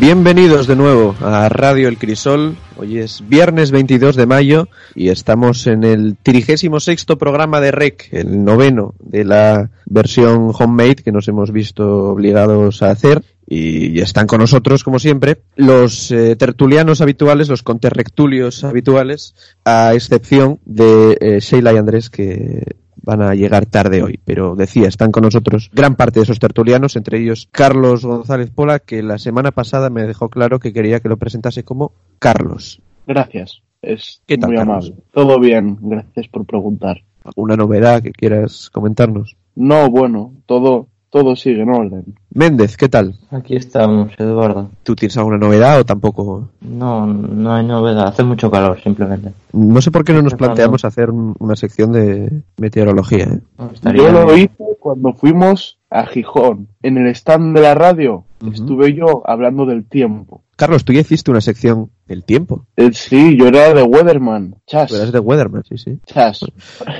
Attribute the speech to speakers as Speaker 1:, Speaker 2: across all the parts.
Speaker 1: Bienvenidos de nuevo a Radio El Crisol. Hoy es viernes 22 de mayo y estamos en el 36 programa de REC, el noveno de la versión homemade que nos hemos visto obligados a hacer. Y están con nosotros, como siempre, los eh, tertulianos habituales, los conterrectulios habituales, a excepción de eh, Sheila y Andrés, que van a llegar tarde hoy. Pero decía, están con nosotros gran parte de esos tertulianos, entre ellos Carlos González Pola, que la semana pasada me dejó claro que quería que lo presentase como Carlos.
Speaker 2: Gracias. Es
Speaker 1: ¿Qué tal,
Speaker 2: muy
Speaker 1: Carlos?
Speaker 2: amable. Todo bien, gracias por preguntar.
Speaker 1: ¿Alguna novedad que quieras comentarnos?
Speaker 2: No, bueno, todo, todo sigue en orden.
Speaker 1: Méndez, ¿qué tal?
Speaker 3: Aquí estamos, Eduardo.
Speaker 1: ¿Tú tienes alguna novedad o tampoco?
Speaker 3: No, no hay novedad, hace mucho calor simplemente.
Speaker 1: No sé por qué no nos
Speaker 3: No,
Speaker 1: planteamos hacer un- una sección de meteorología. ¿eh?
Speaker 3: No, estaría
Speaker 2: Yo lo
Speaker 3: bien.
Speaker 2: hice cuando fuimos a Gijón. En el stand de la radio estuve yo hablando del tiempo.
Speaker 1: Carlos, tú ya hiciste una sección El tiempo.
Speaker 2: Eh, sí, yo era de Weatherman. Chas.
Speaker 1: Eras de Weatherman, sí, sí.
Speaker 2: Chas.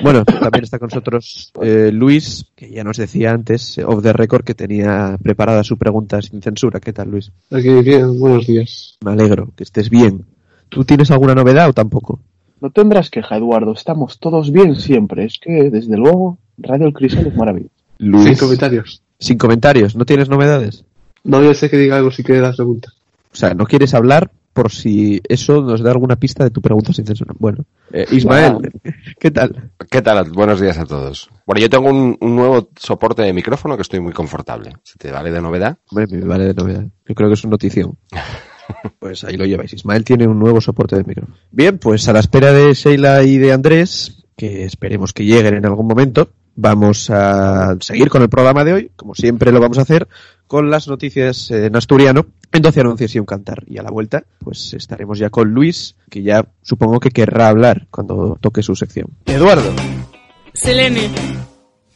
Speaker 1: Bueno, también está con nosotros eh, Luis, que ya nos decía antes, eh, off the record, que tenía preparada su pregunta sin censura. ¿Qué tal, Luis?
Speaker 4: Aquí, bien, buenos días.
Speaker 1: Me alegro, que estés bien. ¿Tú tienes alguna novedad o tampoco?
Speaker 2: No tendrás queja, Eduardo. Estamos todos bien siempre. Es que, desde luego, Radio El Crisol es maravilloso.
Speaker 4: Sin comentarios.
Speaker 1: sin comentarios, ¿no tienes novedades?
Speaker 4: No voy a ser que diga algo si quiere dar preguntas.
Speaker 1: O sea, no quieres hablar por si eso nos da alguna pista de tu pregunta sin censura. Bueno, eh, Ismael, ¿qué tal?
Speaker 5: ¿Qué tal? Buenos días a todos. Bueno, yo tengo un, un nuevo soporte de micrófono que estoy muy confortable. Si te vale de novedad.
Speaker 1: Hombre, me vale de novedad. Yo creo que es una notición. Pues ahí lo lleváis. Ismael tiene un nuevo soporte de micro. Bien, pues a la espera de Sheila y de Andrés, que esperemos que lleguen en algún momento, vamos a seguir con el programa de hoy, como siempre lo vamos a hacer, con las noticias eh, en asturiano, en 12 anuncios y un cantar. Y a la vuelta, pues estaremos ya con Luis, que ya supongo que querrá hablar cuando toque su sección. Eduardo.
Speaker 6: Selene.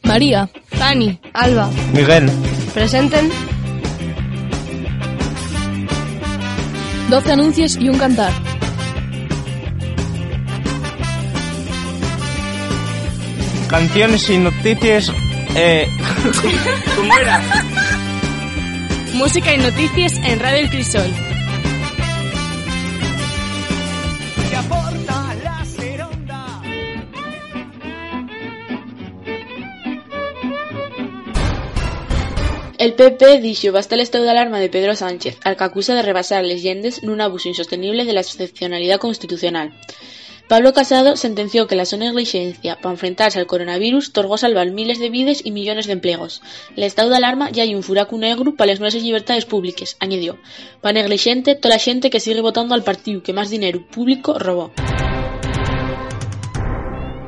Speaker 7: María, Dani, Alba,
Speaker 1: Miguel.
Speaker 7: presenten 12 anuncios y un cantar.
Speaker 8: Canciones y noticias. Eh,
Speaker 6: Música y noticias en Radio El Crisol.
Speaker 9: El PP dixo basta el estado de alarma de Pedro Sánchez, al que acusa de rebasar les llendes nun abuso insostenible de la excepcionalidad constitucional. Pablo Casado sentenció que la su negligencia para enfrentarse al coronavirus torgó salvar miles de vides y millones de empleos. El estado de alarma ya hay un furaco negro para las nuestras libertades públicas, añadió. Pa negligente, toda la gente que sigue votando al partido que más dinero público robó.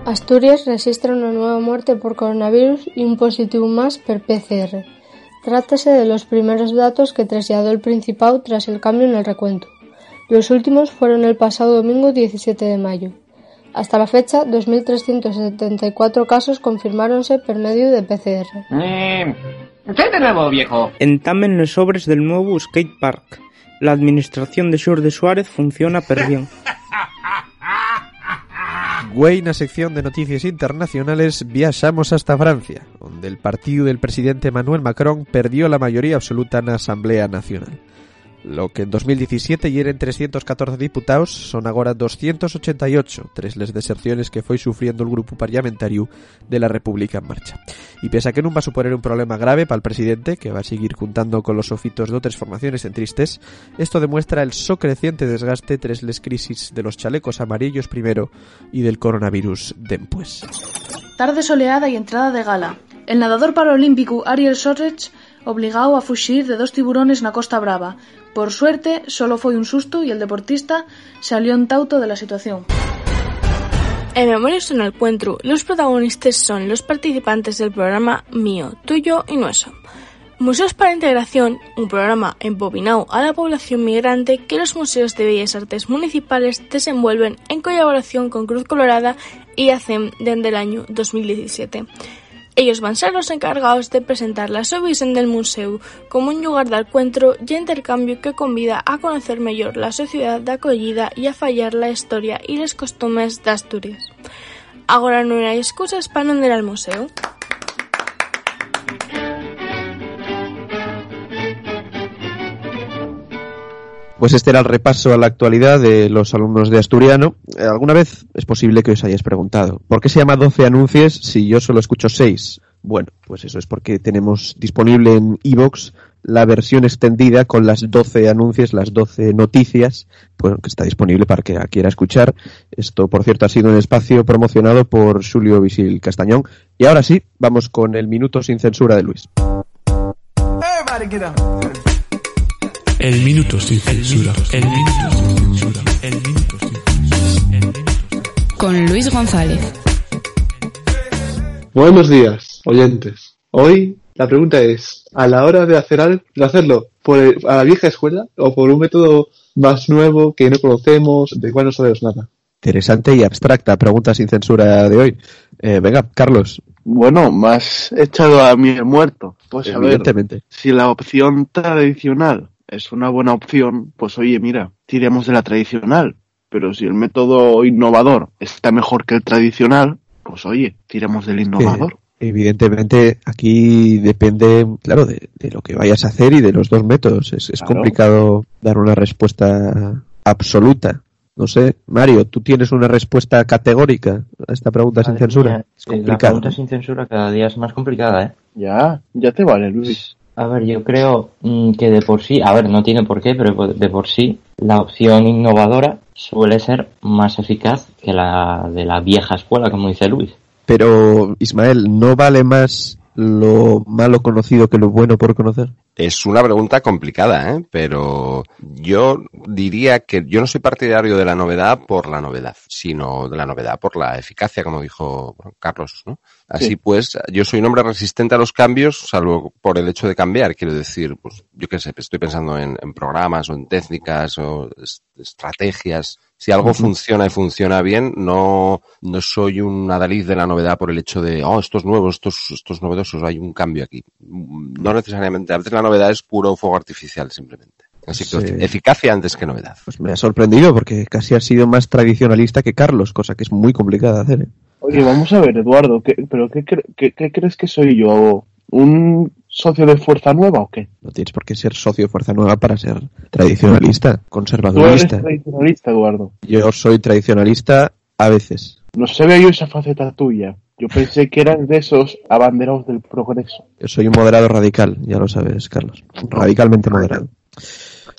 Speaker 10: Asturias registra una nueva muerte por coronavirus y un positivo más per PCR. Trátase de los primeros datos que trasladó el Principado tras el cambio en el recuento. Los últimos fueron el pasado domingo 17 de mayo. Hasta la fecha, 2.374 casos confirmáronse por medio de PCR.
Speaker 8: ¿Qué de nuevo, viejo? Entamen los sobres del nuevo skate park. La administración de Sur de Suárez funciona per bien.
Speaker 1: Güey, sección de noticias internacionales viaxamos hasta Francia, donde el partido del presidente Manuel Macron perdió la mayoría absoluta en la Asamblea Nacional. Lo que en 2017 eran 314 diputados son ahora 288, tres les deserciones que fue sufriendo el grupo parlamentario de la República en marcha. Y pese a que no va a suponer un problema grave para el presidente, que va a seguir juntando con los ofitos de otras formaciones centristes, esto demuestra el so creciente desgaste tras les crisis de los chalecos amarillos primero y del coronavirus después.
Speaker 11: Tarde soleada y entrada de gala. El nadador paralímpico Ariel Sorech obligado a fuxir de dos tiburones na Costa Brava. Por suerte, solo foi un susto y el deportista salió en tauto de la situación.
Speaker 7: En Memorias en el Encuentro, los protagonistas son los participantes del programa Mío, Tuyo y Nuestro. Museos para Integración, un programa embobinado a la población migrante que los museos de bellas artes municipales desenvuelven en colaboración con Cruz Colorada y ACEM desde el año 2017. Ellos van ser los encargados de presentar la su visión del museo como un lugar de encuentro y intercambio que convida a conocer mejor la sociedad de acogida y a fallar la historia y los costumes de Asturias. Ahora no hay excusas para no ir al museo.
Speaker 1: Pues este era el repaso a la actualidad de los alumnos de Asturiano. Eh, ¿Alguna vez es posible que os hayáis preguntado por qué se llama 12 anuncios si yo solo escucho 6? Bueno, pues eso es porque tenemos disponible en iVoox la versión extendida con las 12 anuncios, las 12 noticias, bueno, que está disponible para que quiera escuchar. Esto, por cierto, ha sido un espacio promocionado por Julio Visil Castañón. Y ahora sí, vamos con el minuto sin censura de Luis.
Speaker 12: El minuto sin censura. El minuto sin censura. El minuto sin censura.
Speaker 13: Con Luis González.
Speaker 4: Buenos días, oyentes. Hoy la pregunta es, a la hora de hacer algo, de hacerlo por el- a la vieja escuela o por un método más nuevo que no conocemos, de cual no sabemos nada.
Speaker 1: Interesante y abstracta pregunta sin censura de hoy. Eh, venga, Carlos.
Speaker 2: Bueno, más echado a mí el muerto. Pues a ver,
Speaker 1: Evidentemente.
Speaker 2: si la opción tradicional es una buena opción, pues oye, mira, tiremos de la tradicional. Pero si el método innovador está mejor que el tradicional, pues oye, tiremos del innovador.
Speaker 1: Eh, evidentemente, aquí depende, claro, de, de lo que vayas a hacer y de los dos métodos. Es, es
Speaker 2: Claro.
Speaker 1: complicado dar una respuesta absoluta. No sé, Mario, ¿tú tienes una respuesta categórica a esta pregunta sin censura? Es
Speaker 3: Eh, La
Speaker 1: complicado.
Speaker 3: pregunta sin censura cada día es más complicada, ¿eh?
Speaker 2: Ya, ya te vale, Luis.
Speaker 3: A ver, yo creo mm, que de por sí, a ver, no tiene por qué, pero de por sí, la opción innovadora suele ser más eficaz que la de la vieja escuela, como dice Luis.
Speaker 1: Pero, Ismael, ¿no vale más lo malo conocido que lo bueno por conocer?
Speaker 5: Es una pregunta complicada, ¿eh? pero yo diría que yo no soy partidario de la novedad por la novedad, sino de la novedad por la eficacia, como dijo Carlos. ¿no? Así
Speaker 2: Sí.
Speaker 5: pues, yo soy un hombre resistente a los cambios, salvo por el hecho de cambiar. Quiero decir, pues yo qué sé, estoy pensando en, en programas o en técnicas o es- estrategias. Si algo funciona y funciona bien, no, no soy un adalid de la novedad por el hecho de, oh, esto es nuevo, esto es, esto es novedoso, hay un cambio aquí. No necesariamente. A veces la novedad es puro fuego artificial, simplemente. Así que
Speaker 1: Sí.
Speaker 5: eficacia antes que novedad.
Speaker 1: Pues me ha sorprendido porque casi ha sido más tradicionalista que Carlos, cosa que es muy complicada de hacer. ¿eh?
Speaker 2: Oye, vamos a ver, Eduardo, ¿qué, ¿pero qué, cre- qué- qué crees que soy yo? ¿Un socio de Fuerza Nueva o qué?
Speaker 1: No tienes por qué ser socio de Fuerza Nueva para ser tradicionalista,
Speaker 2: Tú eres
Speaker 1: conservadorista.
Speaker 2: tradicionalista, Eduardo.
Speaker 1: Yo soy tradicionalista a veces.
Speaker 2: No se ve yo esa faceta tuya. Yo pensé que eras de esos abanderados del progreso.
Speaker 1: Yo soy un moderado radical, ya lo sabes, Carlos. Radicalmente moderado.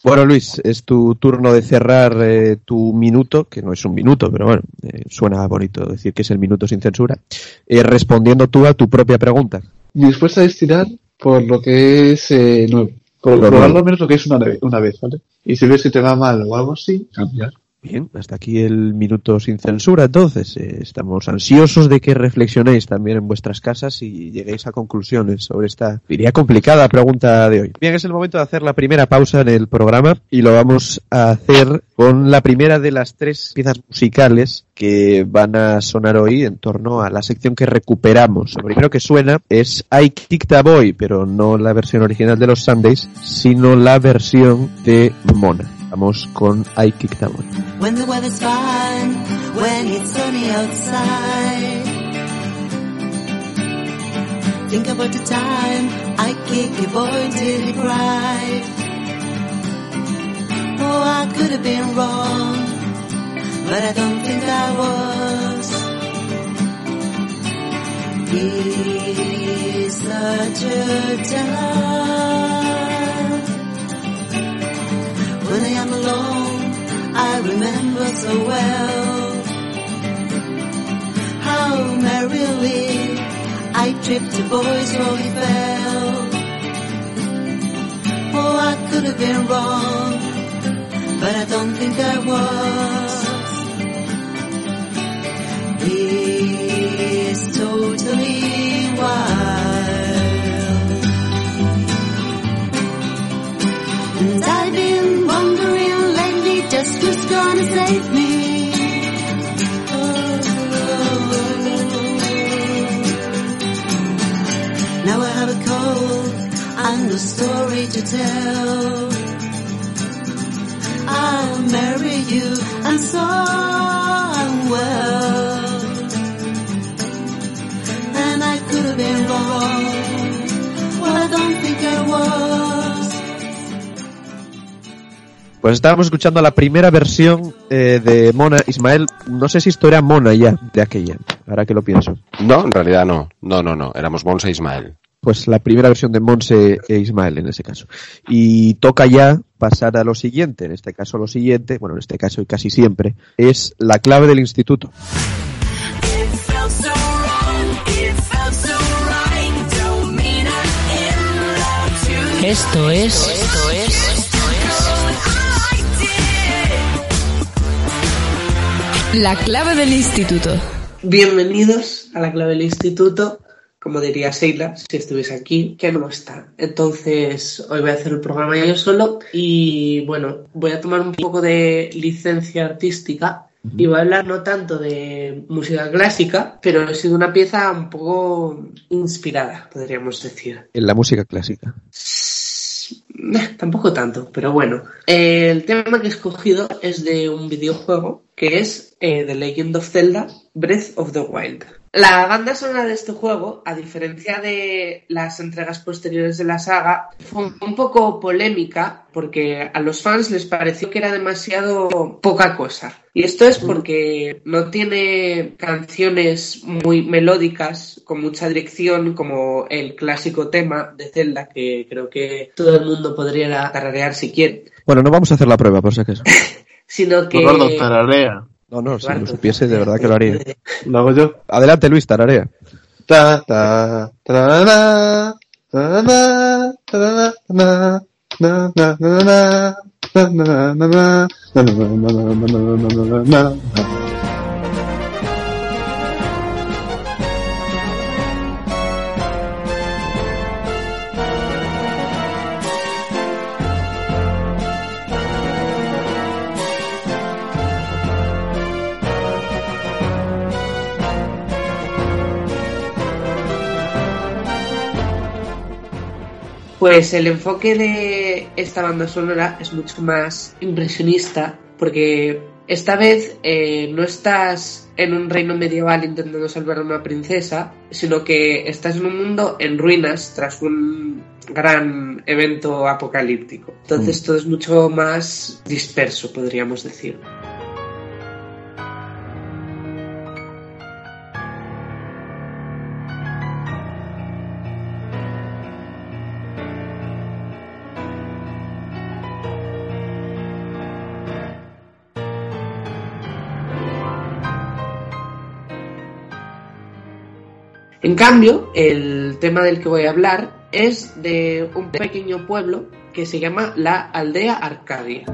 Speaker 1: Bueno, Luis, es tu turno de cerrar eh, tu minuto, que no es un minuto, pero bueno, eh, suena bonito decir que es el minuto sin censura, eh, respondiendo tú a tu propia pregunta.
Speaker 4: Mi respuesta es tirar por lo que es eh, nuevo. Por
Speaker 1: Lo
Speaker 4: probar
Speaker 1: nuevo.
Speaker 4: lo menos lo que es una, una vez, ¿vale? Y si ves que te va mal o algo así, cambiar.
Speaker 1: Bien, hasta aquí el minuto sin censura. Entonces, eh, estamos ansiosos de que reflexionéis también en vuestras casas y lleguéis a conclusiones sobre esta, diría, complicada pregunta de hoy. Bien, es el momento de hacer la primera pausa en el programa y lo vamos a hacer con la primera de las tres piezas musicales que van a sonar hoy en torno a la sección que recuperamos. Lo primero que suena es I Kicked a Boy, pero no la versión original de los Sundays, sino la versión de Mona. Con I Kicked a Boy.
Speaker 14: When the weather's fine, when it's sunny outside. Think about the time I kick a boy till he cried. Oh, I could have been wrong, but I don't think I was. He's such a delight. When I am alone, I remember so well how merrily I tripped a boy's rolling fell. Oh, I could have been wrong, but I don't think I was. He's totally gonna save me. Now I have a cold and a story to tell. I'll marry you and so well. And I could have been wrong. Well, I don't think I was.
Speaker 1: Pues estábamos escuchando la primera versión eh, de Mona Ismael. No sé si esto era Mona ya, de aquella, ahora que lo pienso.
Speaker 5: No, en realidad no. No, no, no. Éramos Monse e Ismael.
Speaker 1: Pues la primera versión de Monse e Ismael en ese caso. Y toca ya pasar a lo siguiente. En este caso lo siguiente, bueno, en este caso y casi siempre, es la clave del instituto.
Speaker 15: Esto es. Esto es.
Speaker 13: La clave del instituto.
Speaker 16: Bienvenidos a la clave del instituto. Como diría Sheila, si estuviese aquí, que no está. Entonces, hoy voy a hacer el programa yo solo y bueno, voy a tomar un poco de licencia artística y voy a hablar no tanto de música clásica, pero ha sido una pieza un poco inspirada, podríamos decir.
Speaker 1: En la música clásica.
Speaker 16: Eh, Tampoco tanto, pero bueno. El tema que he escogido es de un videojuego que es eh, The Legend of Zelda Breath of the Wild. La banda sonora de este juego, a diferencia de las entregas posteriores de la saga, fue un poco polémica porque a los fans les pareció que era demasiado poca cosa. Y esto es porque no tiene canciones muy melódicas, con mucha dirección, como el clásico tema de Zelda, que creo que todo el mundo podría tararear si quiere,
Speaker 1: Bueno, no vamos a hacer la prueba, por si acaso.
Speaker 16: sino que...
Speaker 2: Gordo, tararea.
Speaker 1: No, no, si lo supiese, de verdad que lo haría.
Speaker 4: Lo hago yo.
Speaker 1: Adelante, Luis, tararea.
Speaker 4: Ta, ta,
Speaker 16: Pues el enfoque de esta banda sonora es mucho más impresionista porque esta vez eh, no estás en un reino medieval intentando salvar a una princesa, sino que estás en un mundo en ruinas tras un gran evento apocalíptico. Entonces todo es mucho más disperso, podríamos decir. En cambio, el tema del que voy a hablar es de un pequeño pueblo que se llama la Aldea Arcadia.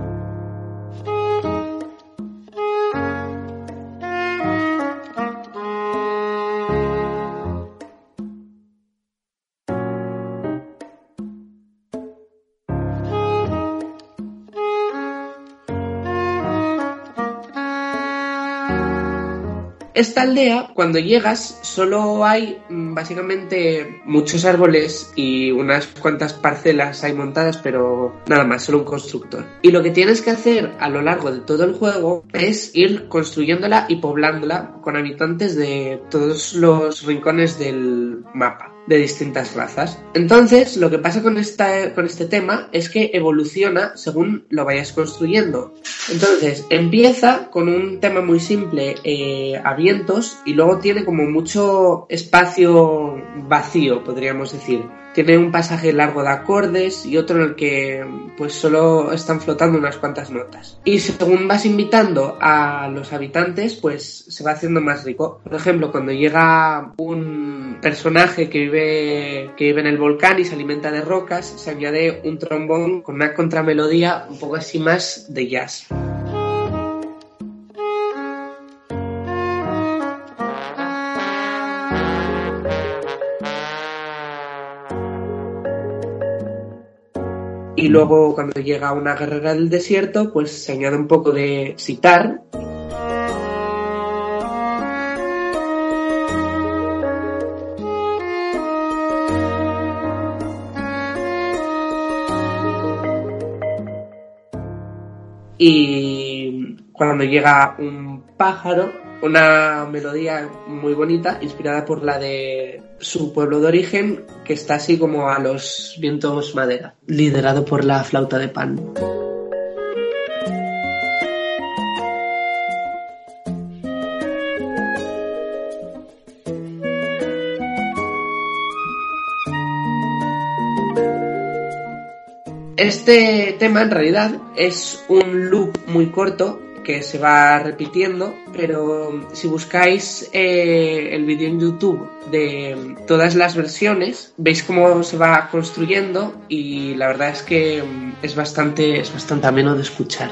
Speaker 16: Esta aldea, cuando llegas, solo hay mm, básicamente muchos árboles y unas cuantas parcelas hay montadas, pero nada más, solo un constructor. Y lo que tienes que hacer a lo largo de todo el juego es ir construyéndola y poblándola con habitantes de todos los rincones del mapa. De distintas razas. Entonces, lo que pasa con, esta, con este tema es que evoluciona según lo vayas construyendo. Entonces, empieza con un tema muy simple eh, a vientos y luego tiene como mucho espacio vacío, podríamos decir tiene un pasaje largo de acordes y otro en el que pues solo están flotando unas cuantas notas. Y según vas invitando a los habitantes, pues se va haciendo más rico. Por ejemplo, cuando llega un personaje que vive, que vive en el volcán y se alimenta de rocas, se añade un trombón con una contramelodía un poco así más de jazz. Y luego cuando llega una guerrera del desierto, pues se añade un poco de sitar. Y cuando llega un pájaro, una melodía muy bonita, inspirada por la de su pueblo de origen, que está así como a los vientos madera, liderado por la flauta de pan. Este tema en realidad es un loop muy corto que se va repitiendo, pero si buscáis eh, el vídeo en YouTube de todas las versiones, veis cómo se va construyendo y la verdad es que es bastante, es bastante ameno de escuchar.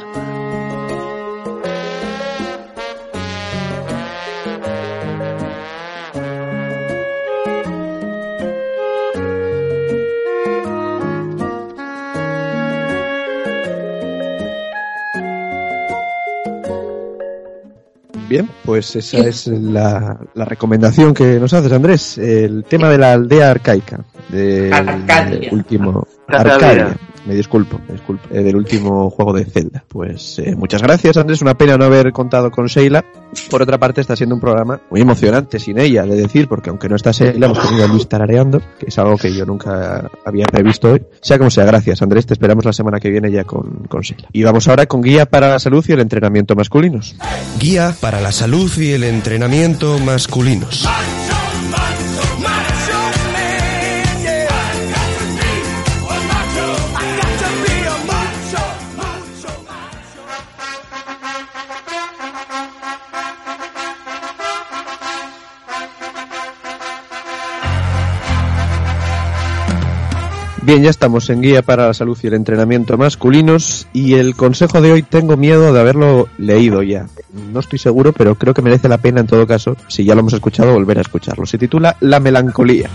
Speaker 1: Bien, pues esa es la, la recomendación que nos haces, Andrés. El tema de la aldea arcaica. Del
Speaker 16: Arcadia.
Speaker 1: último.
Speaker 2: Arcadia.
Speaker 1: Arcadia. Me disculpo, me disculpo. eh, del último juego de Zelda. Pues eh, muchas gracias, Andrés. Una pena no haber contado con Sheila. Por otra parte, está siendo un programa muy emocionante sin ella, de decir, porque aunque no está Sheila, hemos tenido a Luis tarareando, que es algo que yo nunca había previsto hoy. Sea como sea, gracias, Andrés. Te esperamos la semana que viene ya con, con Sheila. Y vamos ahora con guía para la salud y el entrenamiento masculinos.
Speaker 17: Guía para la salud y el entrenamiento masculinos.
Speaker 1: Bien, ya estamos en guía para la salud y el entrenamiento masculinos y el consejo de hoy tengo miedo de haberlo leído ya. No estoy seguro, pero creo que merece la pena en todo caso, si ya lo hemos escuchado, volver a escucharlo. Se titula La melancolía.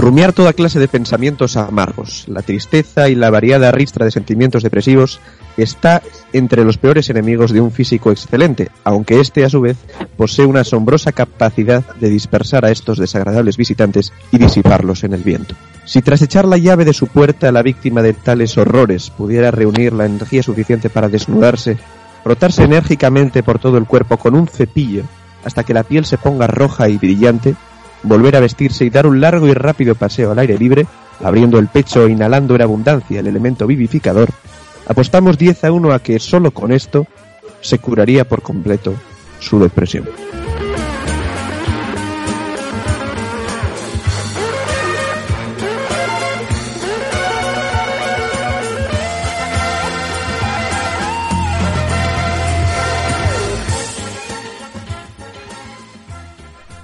Speaker 1: Rumiar toda clase de pensamientos amargos, la tristeza y la variada ristra de sentimientos depresivos está entre los peores enemigos de un físico excelente, aunque éste a su vez posee una asombrosa capacidad de dispersar a estos desagradables visitantes y disiparlos en el viento. Si tras echar la llave de su puerta la víctima de tales horrores pudiera reunir la energía suficiente para desnudarse, frotarse enérgicamente por todo el cuerpo con un cepillo hasta que la piel se ponga roja y brillante, volver a vestirse y dar un largo y rápido paseo al aire libre, abriendo el pecho e inhalando en abundancia el elemento vivificador, apostamos 10 a 1 a que solo con esto se curaría por completo su depresión.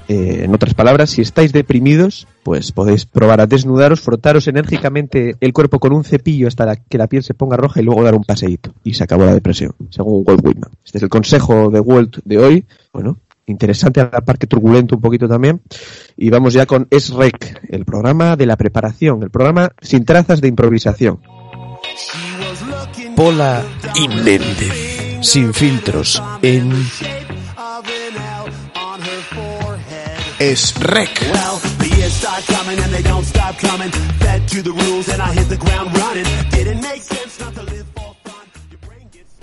Speaker 1: Eh, en otras palabras, si estáis deprimidos, pues podéis probar a desnudaros, frotaros enérgicamente el cuerpo con un cepillo hasta que la piel se ponga roja y luego dar un paseíto. Y se acabó la depresión, según Walt Whitman. Este es el consejo de Walt de hoy. Bueno, interesante a la par que turbulento un poquito también. Y vamos ya con SREC, el programa de la preparación, el programa sin trazas de improvisación.
Speaker 17: Pola Méndez. Sin filtros. En. Es rec.
Speaker 18: Well, the years start coming and they don't stop coming. Fed to the rules and I hit the ground running. Didn't make sense not to live for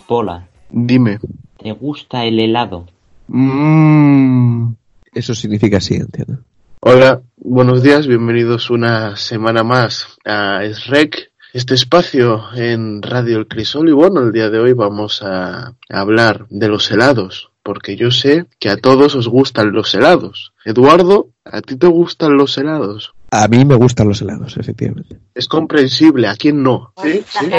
Speaker 3: Pola,
Speaker 2: Dime.
Speaker 3: ¿te ¿Te gusta el helado?
Speaker 2: Mm.
Speaker 1: Eso significa sí, entiendo.
Speaker 2: Hola, buenos días, bienvenidos una semana más a SREC, este espacio en Radio El Crisol. Y bueno, el día de hoy vamos a hablar de los helados, porque yo sé que a todos os gustan los helados. Eduardo, ¿a ti te gustan los helados?
Speaker 1: A mí me gustan los helados, efectivamente.
Speaker 2: Es comprensible, ¿a quién no? ¿Sí? ¿Sí?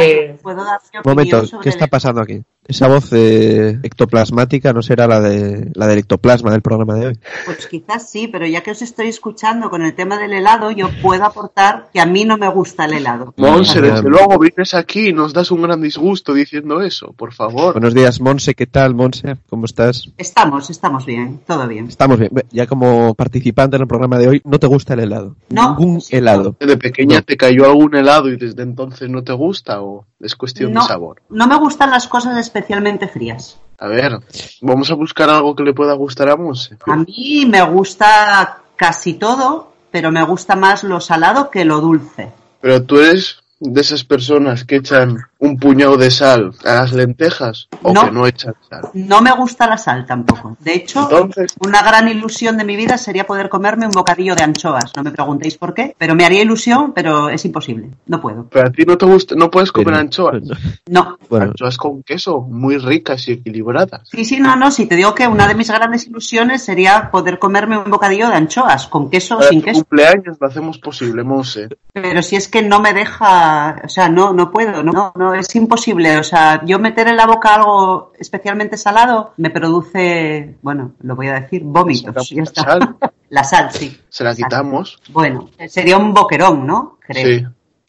Speaker 19: ¿Puedo dar mi
Speaker 1: momento,
Speaker 19: sobre
Speaker 1: ¿qué está pasando aquí? Esa voz eh, ectoplasmática no será la de la del ectoplasma del programa de hoy.
Speaker 20: Pues quizás sí, pero ya que os estoy escuchando con el tema del helado, yo puedo aportar que a mí no me gusta el helado.
Speaker 2: Monse, desde luego vienes aquí y nos das un gran disgusto diciendo eso, por favor.
Speaker 1: Buenos días, Monse, ¿qué tal, Monse? ¿Cómo estás?
Speaker 20: Estamos, estamos bien, todo bien.
Speaker 1: Estamos bien. Ya como participante en el programa de hoy, ¿no te gusta el helado?
Speaker 20: No.
Speaker 1: Ningún helado.
Speaker 2: ¿De pequeña te cayó algún helado y desde entonces no te gusta o es cuestión
Speaker 20: No.
Speaker 2: de sabor?
Speaker 20: No me gustan las cosas especialmente frías.
Speaker 2: A ver, vamos a buscar algo que le pueda gustar a Monse.
Speaker 20: A mí me gusta casi todo, pero me gusta más lo salado que lo dulce.
Speaker 2: Pero tú eres de esas personas que echan un puñado de sal a las lentejas o
Speaker 20: No.
Speaker 2: que no echan sal.
Speaker 20: No me gusta la sal tampoco. De hecho, una gran ilusión de mi vida sería poder comerme un bocadillo de anchoas. No me preguntéis por qué, pero me haría ilusión, pero es imposible. No puedo.
Speaker 2: Pero a ti no te gusta, no puedes comer anchoas.
Speaker 20: No.
Speaker 2: Anchoas con queso, muy ricas y equilibradas.
Speaker 20: Sí, sí, no, no. Si te digo que una de mis grandes ilusiones sería poder comerme un bocadillo de anchoas, con queso o sin queso.
Speaker 2: cumpleaños lo hacemos posible, Monse.
Speaker 20: Pero si es que no me deja, o sea, no, no puedo, no, no, es imposible. O sea, yo meter en la boca algo especialmente salado me produce, bueno, lo voy a decir, vómitos. Ya está.
Speaker 2: Sal,
Speaker 20: La sal, sí.
Speaker 2: se la quitamos.
Speaker 20: Bueno, sería un boquerón, ¿no? Creo.
Speaker 2: Sí.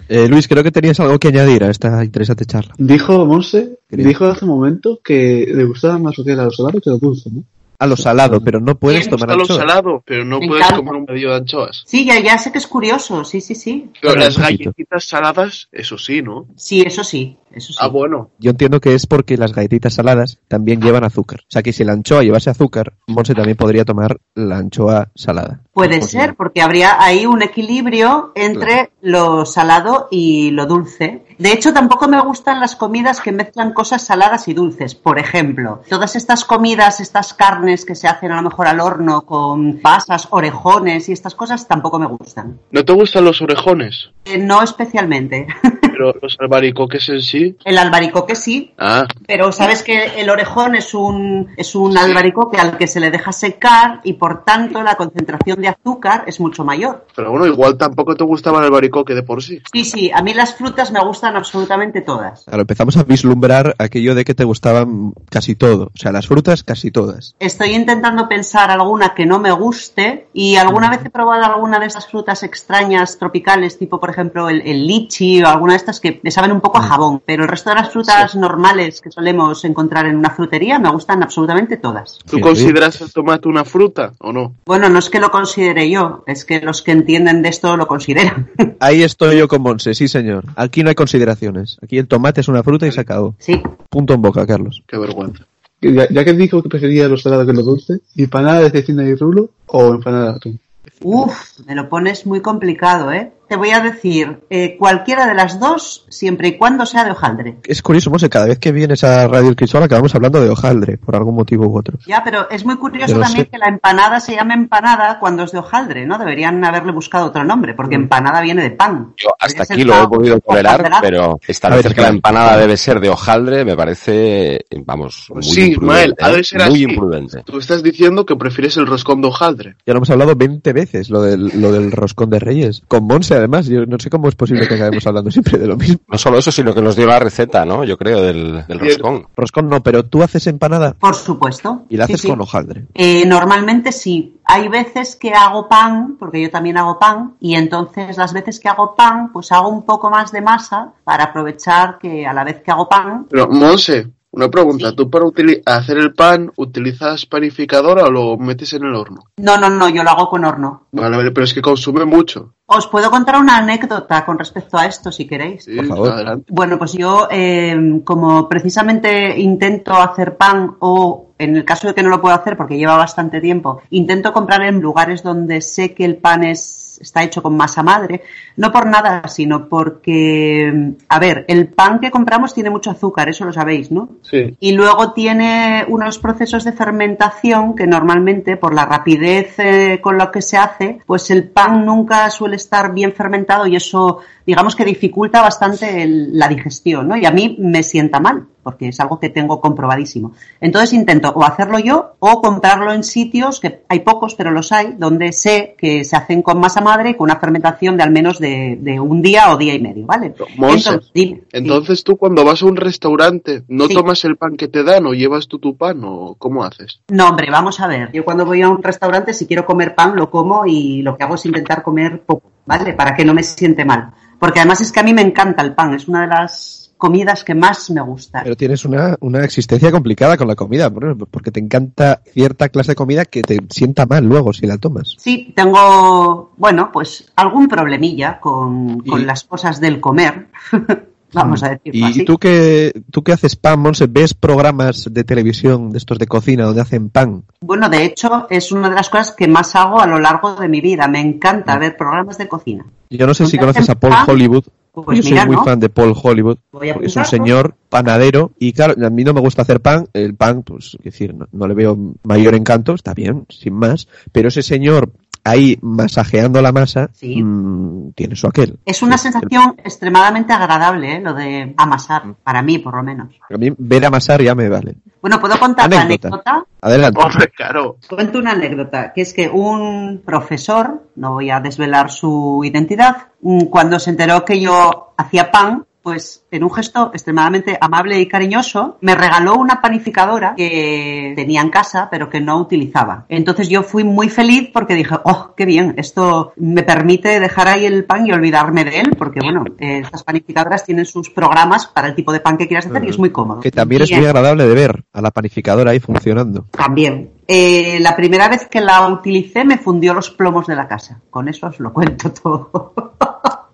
Speaker 1: Eh, Luis, creo que tenías algo que añadir a esta interesante charla.
Speaker 4: Dijo Monse, dijo hace un momento que le gustaba más lo que era los salados que los dulces, ¿no?
Speaker 1: A lo salado, pero no puedes tomar
Speaker 2: gusta lo
Speaker 1: anchoas.
Speaker 2: salado, pero no
Speaker 20: Me
Speaker 2: puedes
Speaker 20: encanta.
Speaker 2: comer un medio de anchoas.
Speaker 20: Sí, ya, ya sé que es curioso, sí, sí, sí.
Speaker 2: Pero
Speaker 1: Bueno,
Speaker 2: las galletitas saladas, eso sí, ¿no?
Speaker 20: Sí, eso sí, eso sí.
Speaker 2: Ah, bueno.
Speaker 1: Yo entiendo que es porque las galletitas saladas también llevan azúcar. O sea que si la anchoa llevase azúcar, Monse también podría tomar la anchoa salada.
Speaker 20: Puede ser, porque habría ahí un equilibrio entre lo salado y lo dulce. De hecho, tampoco me gustan las comidas que mezclan cosas saladas y dulces. Por ejemplo, todas estas comidas, estas carnes que se hacen a lo mejor al horno con pasas, orejones y estas cosas tampoco me gustan.
Speaker 2: ¿No te gustan los orejones?
Speaker 20: Eh, no especialmente.
Speaker 2: Pero los albaricoques en sí.
Speaker 20: El albaricoque sí,
Speaker 2: Ah,
Speaker 20: pero sabes que el orejón es un, es un albaricoque al que se le deja secar y por tanto la concentración de azúcar es mucho mayor.
Speaker 2: pero bueno, igual tampoco te gustaba el albaricoque de por sí.
Speaker 20: Sí, sí, a mí las frutas me gustan absolutamente todas.
Speaker 1: Claro, empezamos a vislumbrar aquello de que te gustaban casi todo. O sea, las frutas casi todas.
Speaker 20: Estoy intentando pensar alguna que no me guste y alguna vez he probado alguna de esas frutas extrañas tropicales, tipo por ejemplo el, el lichi o alguna de estas que me saben un poco a jabón, pero el resto de las frutas normales que solemos encontrar en una frutería me gustan absolutamente todas.
Speaker 2: ¿Tú consideras el tomate una fruta o no?
Speaker 20: Bueno, no es que lo considere yo, es que los que entienden de esto lo consideran.
Speaker 1: Ahí estoy yo con Monse, sí señor. Aquí no hay consideraciones. Aquí el tomate es una fruta y se acabó.
Speaker 20: Sí.
Speaker 1: Punto en boca, Carlos.
Speaker 2: Qué vergüenza.
Speaker 4: Ya, ya que dijo que prefería los salados que los dulces, ¿empanada de cecina y rulo o empanada de atún?
Speaker 20: Uf, me lo pones muy complicado, ¿eh? Te voy a decir eh, cualquiera de las dos, siempre y cuando sea de hojaldre.
Speaker 1: Es curioso, Monse, cada vez que vienes a Radio El Crisol acabamos hablando de hojaldre, por algún motivo u otro.
Speaker 20: Ya, pero es muy curioso también
Speaker 1: sé.
Speaker 20: que la empanada se llame empanada cuando es de hojaldre, ¿no? Deberían haberle buscado otro nombre, porque empanada viene de pan.
Speaker 5: Yo hasta aquí lo he podido tolerar, pero establecer que la empanada debe ser de hojaldre me parece, vamos, muy
Speaker 2: sí, Mael,
Speaker 5: imprudente.
Speaker 2: ha de
Speaker 5: ¿eh?
Speaker 2: ser
Speaker 5: muy
Speaker 2: así.
Speaker 5: imprudente.
Speaker 2: Tú estás diciendo que prefieres el roscón de hojaldre.
Speaker 1: Ya lo hemos hablado 20 veces, lo del, lo del roscón de Reyes. Con Monse, además. Yo no sé cómo es posible que acabemos hablando siempre de lo mismo.
Speaker 5: No solo eso, sino que nos dio la receta, ¿no? Yo creo, del, del roscón.
Speaker 1: Roscón no, pero tú haces empanada
Speaker 20: Por supuesto.
Speaker 1: y la
Speaker 20: Sí,
Speaker 1: haces
Speaker 20: sí.
Speaker 1: con hojaldre.
Speaker 20: Eh, normalmente sí. Hay veces que hago pan, porque yo también hago pan, y entonces las veces que hago pan, pues hago un poco más de masa para aprovechar que a la vez que hago pan,
Speaker 2: Pero, Monse, una pregunta. ¿Tú para hacer el pan utilizas panificadora o lo metes en el horno?
Speaker 20: no, no, no, yo lo hago con horno.
Speaker 2: Vale, vale, pero es que consume mucho.
Speaker 20: Os puedo contar una anécdota con respecto a esto, si queréis.
Speaker 2: Por favor. Adelante.
Speaker 20: Bueno, pues yo, eh, como precisamente intento hacer pan o en el caso de que no lo puedo hacer porque lleva bastante tiempo, intento comprar en lugares donde sé que el pan es es, está hecho con masa madre. No por nada, sino porque, a ver, el pan que compramos tiene mucho azúcar, eso lo sabéis, ¿no?
Speaker 21: Sí.
Speaker 20: Y luego tiene unos procesos de fermentación que normalmente, por la rapidez eh, con lo que se hace, pues el pan nunca suele estar bien fermentado y eso, digamos que dificulta bastante el- la digestión, ¿no? Y a mí me sienta mal, porque es algo que tengo comprobadísimo. Entonces intento o hacerlo yo o comprarlo en sitios, que hay pocos, pero los hay, donde sé que se hacen con masa madre y con una fermentación de al menos de, de un día o día y medio, ¿vale?
Speaker 2: Monse,
Speaker 20: Entonces, dime,
Speaker 2: entonces tú cuando vas a un restaurante, ¿no
Speaker 20: Sí.
Speaker 2: tomas el pan que te dan o llevas tú tu pan o cómo haces?
Speaker 20: No, hombre, vamos a ver. Yo cuando voy a un restaurante, si quiero comer pan, lo como y lo que hago es intentar comer poco, ¿vale? Para que no me siente mal. Porque además es que a mí me encanta el pan, es una de las comidas que más me gusta.
Speaker 1: Pero tienes una, una existencia complicada con la comida, por- porque te encanta cierta clase de comida que te sienta mal luego si la tomas.
Speaker 20: Sí, tengo, bueno, pues algún problemilla con, con las cosas del comer. Vamos a decirlo
Speaker 1: ¿Y,
Speaker 20: así.
Speaker 1: y tú que tú que haces pan, Monse, ves programas de televisión de estos de cocina donde hacen pan?
Speaker 20: Bueno, de hecho, es una de las cosas que más hago a lo largo de mi vida. Me encanta ver programas de cocina.
Speaker 1: Yo no sé si
Speaker 20: ¿Dónde
Speaker 1: conoces a Paul
Speaker 20: pan?
Speaker 1: Hollywood.
Speaker 20: Pues
Speaker 1: Yo soy muy
Speaker 20: ¿no?
Speaker 1: fan de Paul Hollywood. Es un señor panadero y claro, a mí no me gusta hacer pan. El pan, pues, es decir, no, no le veo mayor encanto, está bien, sin más. Pero ese señor ahí masajeando la masa mm, tiene su aquel.
Speaker 20: Es una sensación extremadamente agradable, ¿eh? lo de amasar, para mí por lo menos.
Speaker 1: A mí ver amasar ya me vale.
Speaker 20: Bueno, ¿puedo contar la
Speaker 1: Anécdota.
Speaker 20: anécdota?
Speaker 1: Adelante.
Speaker 2: claro.
Speaker 20: Cuento una anécdota, que es que un profesor, no voy a desvelar su identidad, mm, cuando se enteró que yo hacía pan, pues en un gesto extremadamente amable y cariñoso, me regaló una panificadora que tenía en casa, pero que no utilizaba. Entonces yo fui muy feliz porque dije, oh, qué bien, esto me permite dejar ahí el pan y olvidarme de él, porque bueno, eh, estas panificadoras tienen sus programas para el tipo de pan que quieras hacer y es muy cómodo.
Speaker 1: Que también es muy agradable de ver a la panificadora ahí funcionando.
Speaker 20: También. Eh, la primera vez que la utilicé me fundió los plomos de la casa. Con eso os lo cuento todo.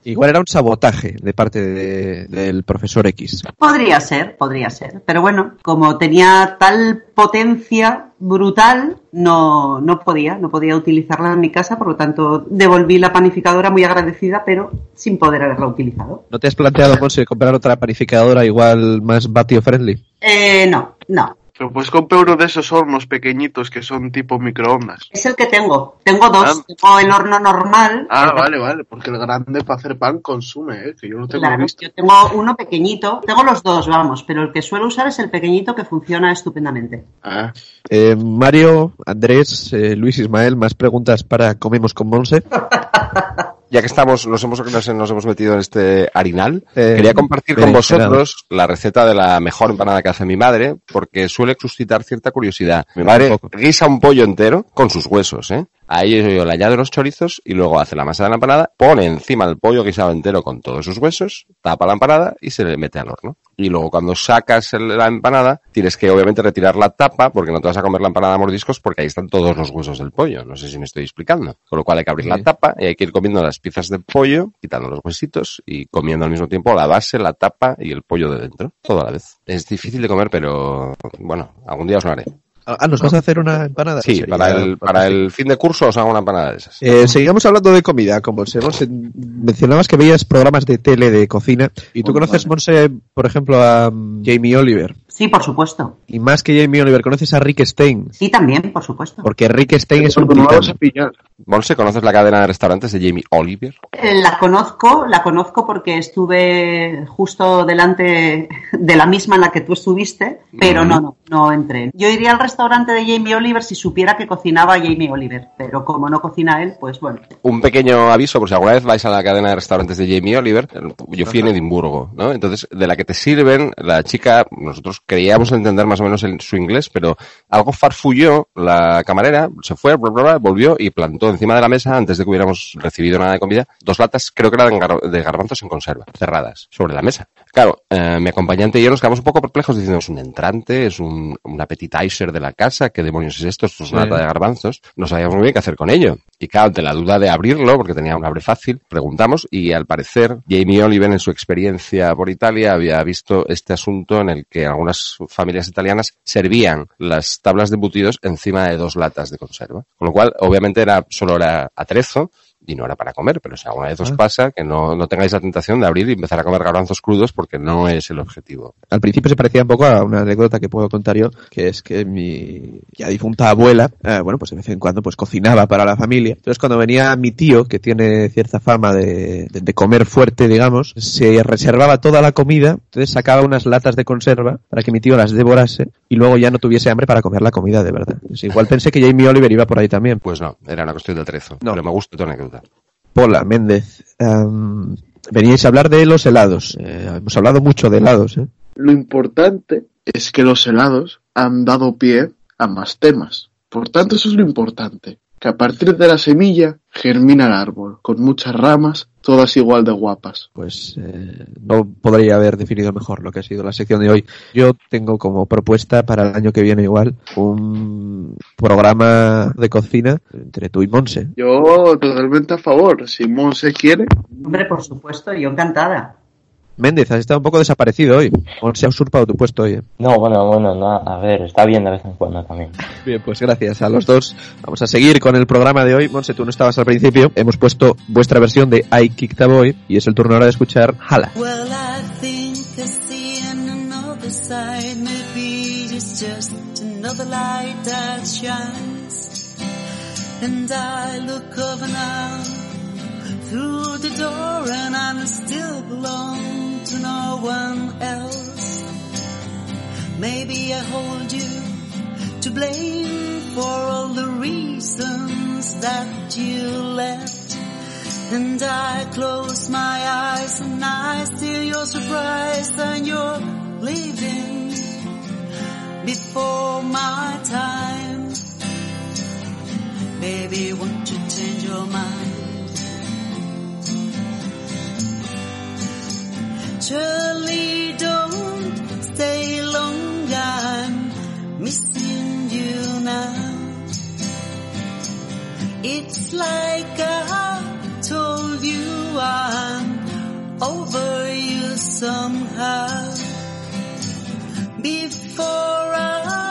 Speaker 1: Igual era un sabotaje de parte de- del profesor X.
Speaker 20: podría ser, podría ser. Pero bueno, como tenía tal potencia brutal, no, no podía, no podía utilizarla en mi casa, por lo tanto devolví la panificadora muy agradecida, pero sin poder haberla utilizado.
Speaker 1: ¿No te has planteado, Monse, comprar otra panificadora igual más batio friendly?
Speaker 20: Eh, no, no.
Speaker 2: Pero puedes comprar uno de esos hornos pequeñitos que son tipo microondas.
Speaker 20: Es el que tengo. Tengo dos.
Speaker 2: Ah.
Speaker 20: Tengo el horno normal.
Speaker 2: Ah, vale, vale, porque el grande para hacer pan consume, ¿eh? que yo no tengo
Speaker 20: Claro,
Speaker 2: visto.
Speaker 20: yo tengo uno pequeñito, tengo los dos, vamos, pero el que suelo usar es el pequeñito que funciona estupendamente.
Speaker 2: Ah.
Speaker 1: Eh, Mario, Andrés, eh, Luis Ismael, más preguntas para Comemos con Monse.
Speaker 5: Ya que estamos, nos hemos, nos, hemos metido en este harinal,
Speaker 1: Eh,
Speaker 5: quería compartir con
Speaker 1: berenjenada.
Speaker 5: vosotros la receta de la mejor empanada que hace mi madre, porque suele suscitar cierta curiosidad. Mi madre guisa un pollo entero con sus huesos, ¿eh? Ahí yo le añado los chorizos y luego hace la masa de la empanada, pone encima el pollo guisado entero con todos sus huesos, tapa la empanada y se le mete al horno. Y luego cuando sacas la empanada, tienes que obviamente retirar la tapa porque no te vas a comer la empanada a mordiscos porque ahí están todos los huesos del pollo. No sé si me estoy explicando. Con lo cual hay que abrir la tapa y hay que ir comiendo las piezas de pollo, quitando los huesitos y comiendo al mismo tiempo la base, la tapa y el pollo de dentro. Todo a la vez. Es difícil de comer, pero bueno, algún día os lo haré.
Speaker 1: Ah, ¿nos vas a hacer una empanada?
Speaker 5: Sí,
Speaker 1: Sería
Speaker 5: para el, para
Speaker 1: fantástico.
Speaker 5: el fin de curso os hago una empanada de esas.
Speaker 1: Eh, seguimos hablando de comida, como Monse. Monse, mencionabas que veías programas de tele de cocina. ¿Y tú
Speaker 20: Oh,
Speaker 1: conoces,
Speaker 20: vale.
Speaker 1: Monse, por ejemplo, a mm, Jamie Oliver?
Speaker 20: Sí, por supuesto.
Speaker 1: Y más que Jamie Oliver, ¿conoces a Rick Stein?
Speaker 20: Sí, también, por supuesto.
Speaker 1: Porque Rick Stein es un
Speaker 2: no
Speaker 1: titán.
Speaker 2: vas a pillar.
Speaker 5: Monse, ¿conoces la cadena de restaurantes de Jamie Oliver?
Speaker 20: Eh, La conozco, la conozco porque estuve justo delante de la misma en la que tú estuviste, pero no, no, no entré. Yo iría al restaurante de Jamie Oliver si supiera que cocinaba Jamie Oliver, pero como no cocina él, pues bueno.
Speaker 5: Un pequeño aviso, por si alguna vez vais a la cadena de restaurantes de Jamie Oliver, yo fui en Edimburgo, ¿no? Entonces, de la que te sirven, la chica, nosotros creíamos entender más o menos el- su inglés, pero algo farfulló la camarera, se fue, bla, bla, bla, volvió y plantó encima de la mesa, antes de que hubiéramos recibido nada de comida, dos latas, creo que eran de gar- de garbanzos en conserva, cerradas, sobre la mesa. Claro, eh, mi acompañante y yo nos quedamos un poco perplejos diciendo, es un entrante, es un, un appetizer de la casa, ¿qué demonios es esto? Esto es una
Speaker 1: Sí.
Speaker 5: lata de garbanzos. No sabíamos muy bien qué hacer con ello. Y claro, ante la duda de abrirlo, porque tenía un abre fácil, preguntamos y al parecer Jamie Oliver en su experiencia por Italia había visto este asunto en el que algunas familias italianas servían las tablas de embutidos encima de dos latas de conserva. Con lo cual, obviamente era solo era atrezo y no era para comer, pero si alguna vez os
Speaker 1: Ah.
Speaker 5: pasa, que no, no tengáis la tentación de abrir y empezar a comer garbanzos crudos porque no es el objetivo.
Speaker 1: Al principio se parecía un poco a una anécdota que puedo contar yo, que es que mi ya difunta abuela, eh, bueno, pues de vez en cuando pues cocinaba para la familia. Entonces cuando venía mi tío, que tiene cierta fama de, de- de comer fuerte, digamos, se reservaba toda la comida, entonces sacaba unas latas de conserva para que mi tío las devorase y luego ya no tuviese hambre para comer la comida de verdad. Entonces, igual pensé que Jamie Oliver iba por ahí también.
Speaker 5: Pues no, era una cuestión de trezo. Pero me gusta tu anécdota.
Speaker 1: Pola Méndez, em, veníais a hablar de los helados. Eh, hemos hablado mucho de helados, ¿eh?
Speaker 2: Lo importante es que los helados han dado pie a más temas. Por tanto, eso es lo importante. Que a partir de la semilla germina el árbol, con muchas ramas, todas igual de guapas.
Speaker 1: Pues eh, no podría haber definido mejor lo que ha sido la sección de hoy. Yo tengo como propuesta para el año que viene igual un programa de cocina entre tú y Monse.
Speaker 2: Yo totalmente a favor. Si Monse quiere.
Speaker 20: Hombre, por supuesto, yo encantada.
Speaker 1: Méndez, has estado un poco desaparecido hoy. Monse ha usurpado tu puesto hoy. ¿eh?
Speaker 3: No, bueno, bueno, no, a ver, está bien de vez en cuando también.
Speaker 1: Bien, pues gracias a los dos. Vamos a seguir con el programa de hoy. Monse, tú no estabas al principio. Hemos puesto vuestra versión de I Kicked a Boy y es el turno ahora de escuchar Hala.
Speaker 14: Well, I think I through the door, and I still belong to no one else. Maybe I hold you to blame for all the reasons that you left. And I close my eyes and I still your surprise and you're leaving before my time. Baby, won't you change your mind? Surely don't stay long, I'm missing you now. It's like I told you I'm over you somehow. Before I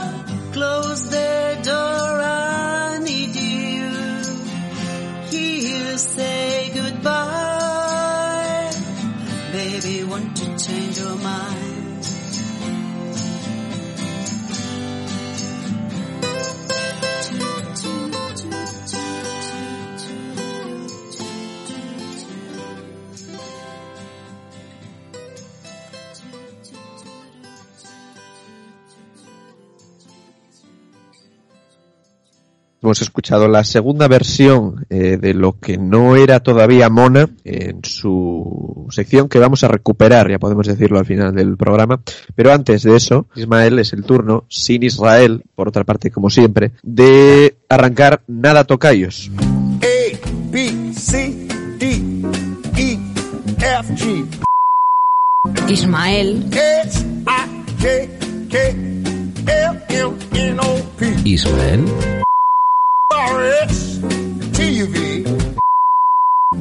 Speaker 1: Hemos escuchado la segunda versión eh, de lo que no era todavía Mona en su sección que vamos a recuperar, ya podemos decirlo al final del programa. Pero antes de eso, Ismael es el turno, sin Israel, por otra parte como siempre, de arrancar nada tocayos.
Speaker 18: A, B, C, D, E, F, G,
Speaker 13: Ismael,
Speaker 18: H, I, J, K, L, M, N, O, P,
Speaker 17: Ismael,
Speaker 18: R, S, T, U, V,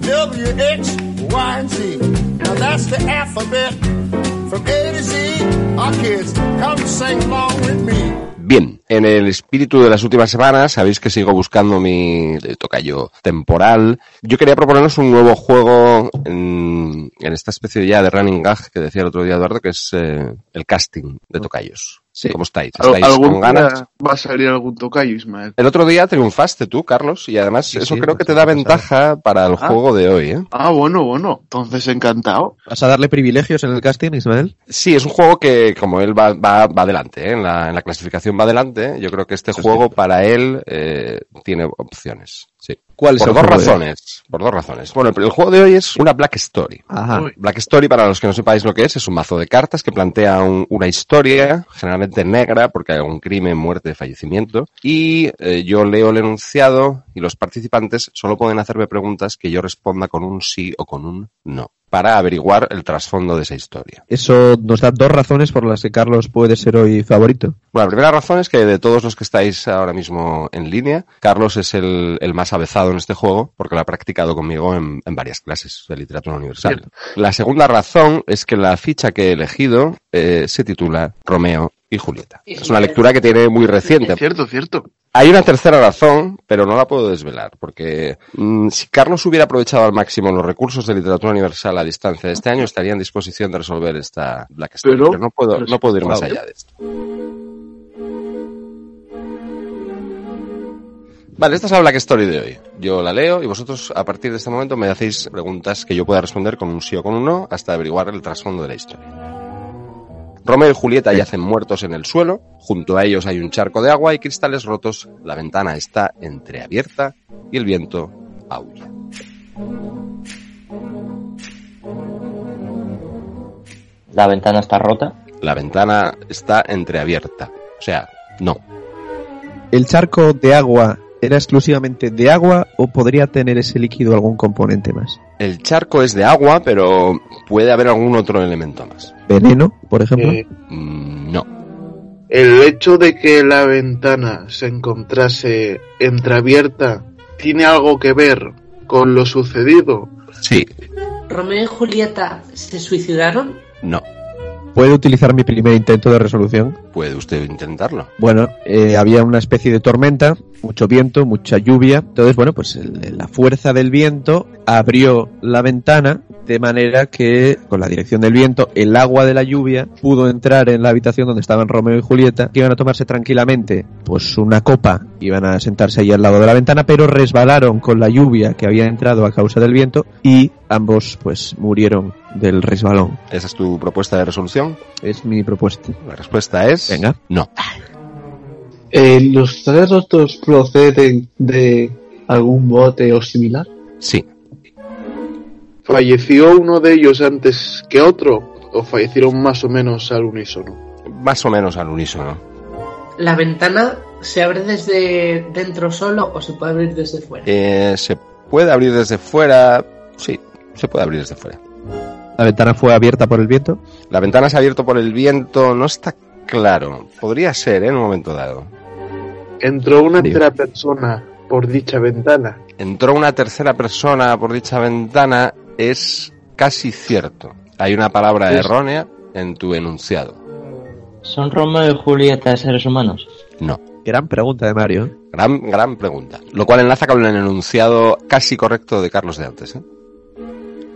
Speaker 18: W, X, Y, and Z. Now that's the alphabet from A to Z. Our kids, come sing along with me.
Speaker 5: Bien, en el espíritu de las últimas semanas, sabéis que sigo buscando mi tocayo temporal. Yo quería proponernos un nuevo juego en, en esta especie ya de running gag que decía el otro día Eduardo, que es eh, el casting de tocayos. ¿Cómo estáis? ¿Estáis
Speaker 2: algún
Speaker 5: con ganas?
Speaker 2: día va a salir algún tocayo, Ismael.
Speaker 5: El otro día triunfaste tú, Carlos, y además eso
Speaker 2: sí,
Speaker 5: creo que te da ventaja para el
Speaker 2: Ah.
Speaker 5: juego de hoy, ¿eh?
Speaker 2: Ah, bueno, bueno. Entonces encantado.
Speaker 1: ¿Vas a darle privilegios en el casting, Ismael?
Speaker 5: Sí, es un juego que, como él va, va, va adelante, ¿eh? en, la, en la clasificación va adelante, yo creo que este juego para él eh, tiene opciones. Sí.
Speaker 1: ¿Cuál es
Speaker 5: por dos razones. Por dos razones. Bueno, el juego de hoy es una Black Story.
Speaker 1: Ajá.
Speaker 5: Black Story, para los que no sepáis lo que es, es un mazo de cartas que plantea un- una historia, generalmente negra, porque hay un crimen, muerte, fallecimiento. Y eh, yo leo el enunciado y los participantes solo pueden hacerme preguntas que yo responda con un sí o con un no, para averiguar el trasfondo de esa historia.
Speaker 1: Eso nos da dos razones por las que Carlos puede ser hoy favorito.
Speaker 5: Bueno, la primera razón es que de todos los que estáis ahora mismo en línea, Carlos es el, el más avezado en este juego porque lo ha practicado conmigo en, en varias clases de literatura universal.
Speaker 2: Bien.
Speaker 5: La segunda razón es que la ficha que he elegido eh, se titula Romeo y Julieta. Es una lectura que tiene muy reciente.
Speaker 2: Cierto, cierto.
Speaker 5: Hay una tercera razón, pero no la puedo desvelar, porque mm, si Carlos hubiera aprovechado al máximo los recursos de literatura universal a distancia de este año, estaría en disposición de resolver esta Black Story.
Speaker 2: Pero-
Speaker 5: Pero, no puedo, no puedo ir más allá de esto. Vale, esta es la Black Story de hoy. Yo la leo y vosotros a partir de este momento me hacéis preguntas que yo pueda responder con un sí o con un no hasta averiguar el trasfondo de la historia. Romeo y Julieta yacen muertos en el suelo, junto a ellos hay un charco de agua y cristales rotos, la ventana está entreabierta y el viento aúlla.
Speaker 3: La ventana está rota.
Speaker 5: La ventana está entreabierta. O sea, no.
Speaker 1: ¿El charco de agua era exclusivamente de agua o podría tener ese líquido algún componente más?
Speaker 5: El charco es de agua, pero puede haber algún otro elemento más.
Speaker 1: ¿Veneno, por ejemplo?
Speaker 2: Eh,
Speaker 5: Mm, no.
Speaker 2: el hecho de que la ventana se encontrase entreabierta tiene algo que ver con lo sucedido.
Speaker 5: Sí.
Speaker 16: ¿Romeo y Julieta se suicidaron?
Speaker 5: No.
Speaker 1: ¿Puedo utilizar mi primer intento de resolución?
Speaker 5: Puede usted intentarlo.
Speaker 1: Bueno, eh, había una especie de tormenta, mucho viento, mucha lluvia. Entonces, bueno, pues el- la fuerza del viento abrió la ventana de manera que, con la dirección del viento, el agua de la lluvia pudo entrar en la habitación donde estaban Romeo y Julieta, que iban a tomarse tranquilamente, pues una copa, iban a sentarse ahí al lado de la ventana, pero resbalaron con la lluvia que había entrado a causa del viento y ambos, pues, murieron del resbalón.
Speaker 5: ¿Esa es tu propuesta de resolución?
Speaker 1: Es mi propuesta.
Speaker 5: La respuesta es...
Speaker 1: Venga.
Speaker 5: No.
Speaker 21: Eh, ¿Los cristales rotos proceden de algún bote o similar?
Speaker 5: Sí.
Speaker 2: ¿Falleció uno de ellos antes que otro? ¿O fallecieron más o menos al unísono?
Speaker 5: Más o menos al unísono.
Speaker 16: ¿La ventana se abre desde dentro solo o se puede abrir desde fuera?
Speaker 5: Eh, ¿Se puede abrir desde fuera? Sí, se puede abrir desde fuera.
Speaker 1: ¿La ventana fue abierta por el viento?
Speaker 5: La ventana se ha abierto por el viento, no está claro. Podría ser, ¿eh? en un momento dado.
Speaker 2: ¿Entró una tercera persona por dicha ventana?
Speaker 5: Entró una tercera persona por dicha ventana, es casi cierto. Hay una palabra
Speaker 2: Es-
Speaker 5: errónea en tu enunciado.
Speaker 3: ¿Son Romeo y Julieta seres humanos?
Speaker 5: No.
Speaker 1: Gran pregunta de Mario.
Speaker 5: Gran, gran pregunta. Lo cual enlaza con el enunciado casi correcto de Carlos de antes. ¿eh?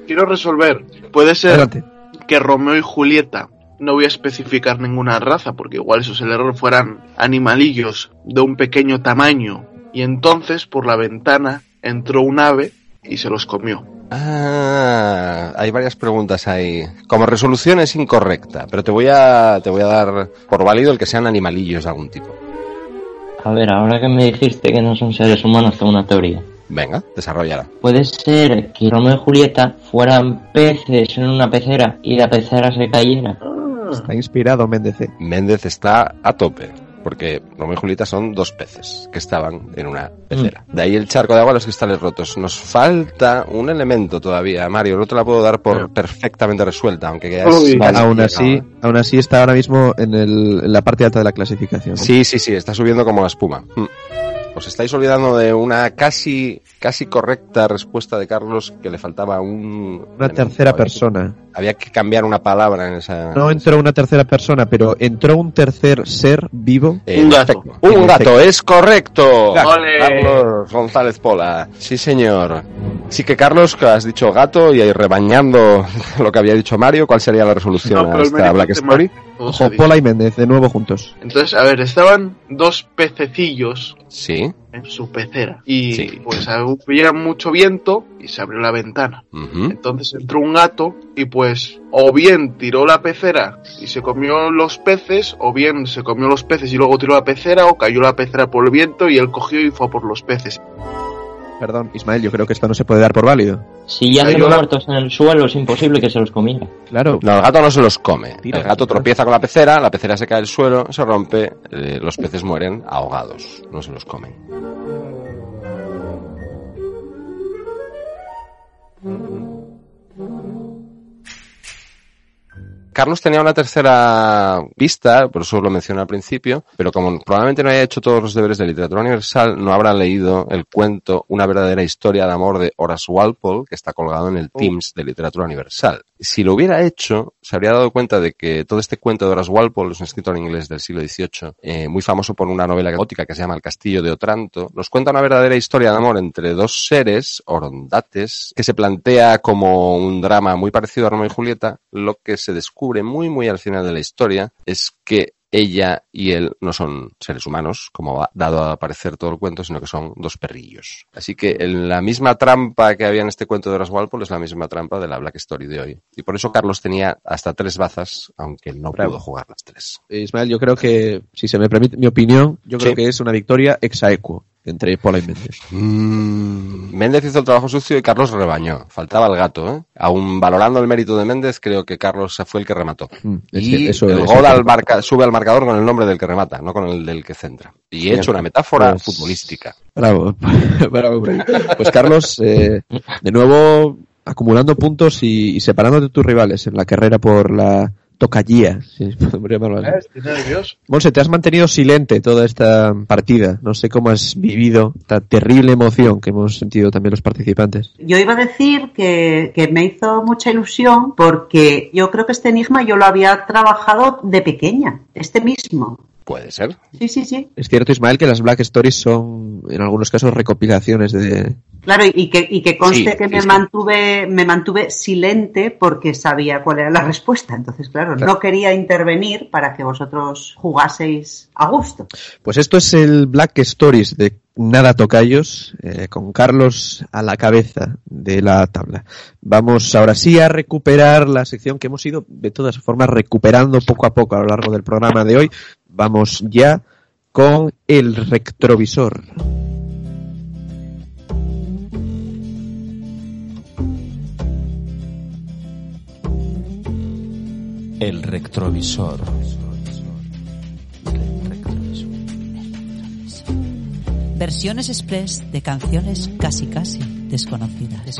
Speaker 2: Quiero resolver. Puede ser
Speaker 1: Adelante.
Speaker 2: que Romeo y Julieta, no voy a especificar ninguna raza, porque igual eso es el error, fueran animalillos de un pequeño tamaño, y entonces por la ventana entró un ave y se los comió.
Speaker 5: Ah, hay varias preguntas ahí. Como resolución es incorrecta, pero te voy a, te voy a dar por válido el que sean animalillos de algún tipo.
Speaker 3: A ver, ahora que me dijiste que no son seres humanos, tengo una teoría.
Speaker 5: Venga, desarrollala.
Speaker 3: Puede ser que Romeo y Julieta fueran peces en una pecera y la pecera se cayera.
Speaker 1: Está inspirado Méndez.
Speaker 5: Méndez está a tope, porque Romeo y Julieta son dos peces que estaban en una pecera. De ahí el charco de agua, los cristales rotos. Nos falta un elemento todavía, Mario. No te la puedo dar por perfectamente resuelta, aunque ya es
Speaker 1: aún así, aún así está ahora mismo en, el- en la parte alta de la clasificación.
Speaker 5: Sí, sí, sí, está subiendo como la espuma. Mm. Os estáis olvidando de una casi, casi correcta respuesta de Carlos que le faltaba un...
Speaker 1: Una tercera persona.
Speaker 5: Había que cambiar una palabra en esa...
Speaker 1: No entró una tercera persona, pero entró un tercer ser vivo.
Speaker 5: En efecto. Un gato, es correcto. Carlos González Pola. Sí, señor. Sí que Carlos, que has dicho gato y ahí rebañando lo que había dicho Mario, ¿cuál sería la resolución
Speaker 2: No,
Speaker 5: a esta Black Story?
Speaker 1: Pola y Méndez, de nuevo juntos.
Speaker 2: Entonces, a ver, estaban dos pececillos
Speaker 5: Sí.
Speaker 2: en su pecera. Y pues había mucho viento y se abrió la ventana. Entonces entró un gato y pues o bien tiró la pecera y se comió los peces, o bien se comió los peces y luego tiró la pecera, o cayó la pecera por el viento y él cogió y fue a por los peces.
Speaker 1: Perdón, Ismael, yo creo que esto no se puede dar por válido.
Speaker 3: Si yacen muertos en el suelo, es imposible que se los comiera.
Speaker 1: Claro.
Speaker 5: No, el gato no se los come.
Speaker 1: Tira,
Speaker 5: el gato
Speaker 1: tira.
Speaker 5: tropieza con la pecera, la pecera se cae al suelo, se rompe, eh, los peces mueren ahogados, no se los comen. Carlos tenía una tercera pista, por eso lo mencioné al principio, pero como probablemente no haya hecho todos los deberes de literatura universal, no habrá leído el cuento Una verdadera historia de amor de Horace Walpole, que está colgado en el Teams de literatura universal. Si lo hubiera hecho, se habría dado cuenta de que todo este cuento de Horace Walpole es un escritor inglés del siglo XVIII, eh, muy famoso por una novela gótica que se llama El Castillo de Otranto. Nos cuenta una verdadera historia de amor entre dos seres, orondates, que se plantea como un drama muy parecido a Romeo y Julieta. Lo que se descubre muy, muy al final de la historia es que ella y él no son seres humanos, como ha dado a aparecer todo el cuento, sino que son dos perrillos. Así que en la misma trampa que había en este cuento de Horace Walpole es la misma trampa de la Black Story de hoy. Y por eso Carlos tenía hasta tres bazas, aunque no pudo jugar las tres.
Speaker 1: Ismael, yo creo que, si se me permite mi opinión, yo creo que es una victoria exaequo entre Pola y Méndez.
Speaker 5: Mm, Méndez hizo el trabajo sucio y Carlos rebañó. Faltaba el gato, ¿eh? Aún valorando el mérito de Méndez, creo que Carlos fue el que remató.
Speaker 1: Mm, es
Speaker 5: y
Speaker 1: que eso
Speaker 5: el
Speaker 1: es-
Speaker 5: gol al marca- sube al marcador con el nombre del que remata, no con el del que centra. Y he hecho una metáfora
Speaker 1: Pues-
Speaker 5: futbolística.
Speaker 1: Bravo, bravo, bravo. Pues Carlos, eh, de nuevo acumulando puntos y, y separándote de tus rivales en la carrera por la tocallía, si podemos llamarlo así.
Speaker 21: Eh, Estoy nervioso.
Speaker 1: Monse, te has mantenido silente toda esta partida. No sé cómo has vivido esta terrible emoción que hemos sentido también los participantes.
Speaker 20: Yo iba a decir que, que me hizo mucha ilusión porque yo creo que este enigma yo lo había trabajado de pequeña, este mismo.
Speaker 5: Puede ser.
Speaker 20: Sí, sí, sí.
Speaker 1: Es cierto, Ismael, que las Black Stories son en algunos casos recopilaciones de...
Speaker 20: Claro, y que, y que conste
Speaker 1: Sí,
Speaker 20: que me
Speaker 1: sí.
Speaker 20: mantuve, me mantuve silente porque sabía cuál era la respuesta. Entonces, claro,
Speaker 1: Claro.
Speaker 20: no quería intervenir para que vosotros jugaseis a gusto.
Speaker 1: Pues esto es el Black Stories de Nada Tocayos, eh, con Carlos a la cabeza de la tabla. Vamos ahora sí a recuperar la sección que hemos ido de todas formas recuperando poco a poco a lo largo del programa de hoy. Vamos ya con el retrovisor.
Speaker 15: El retrovisor.
Speaker 22: Versiones express de canciones casi casi desconocidas.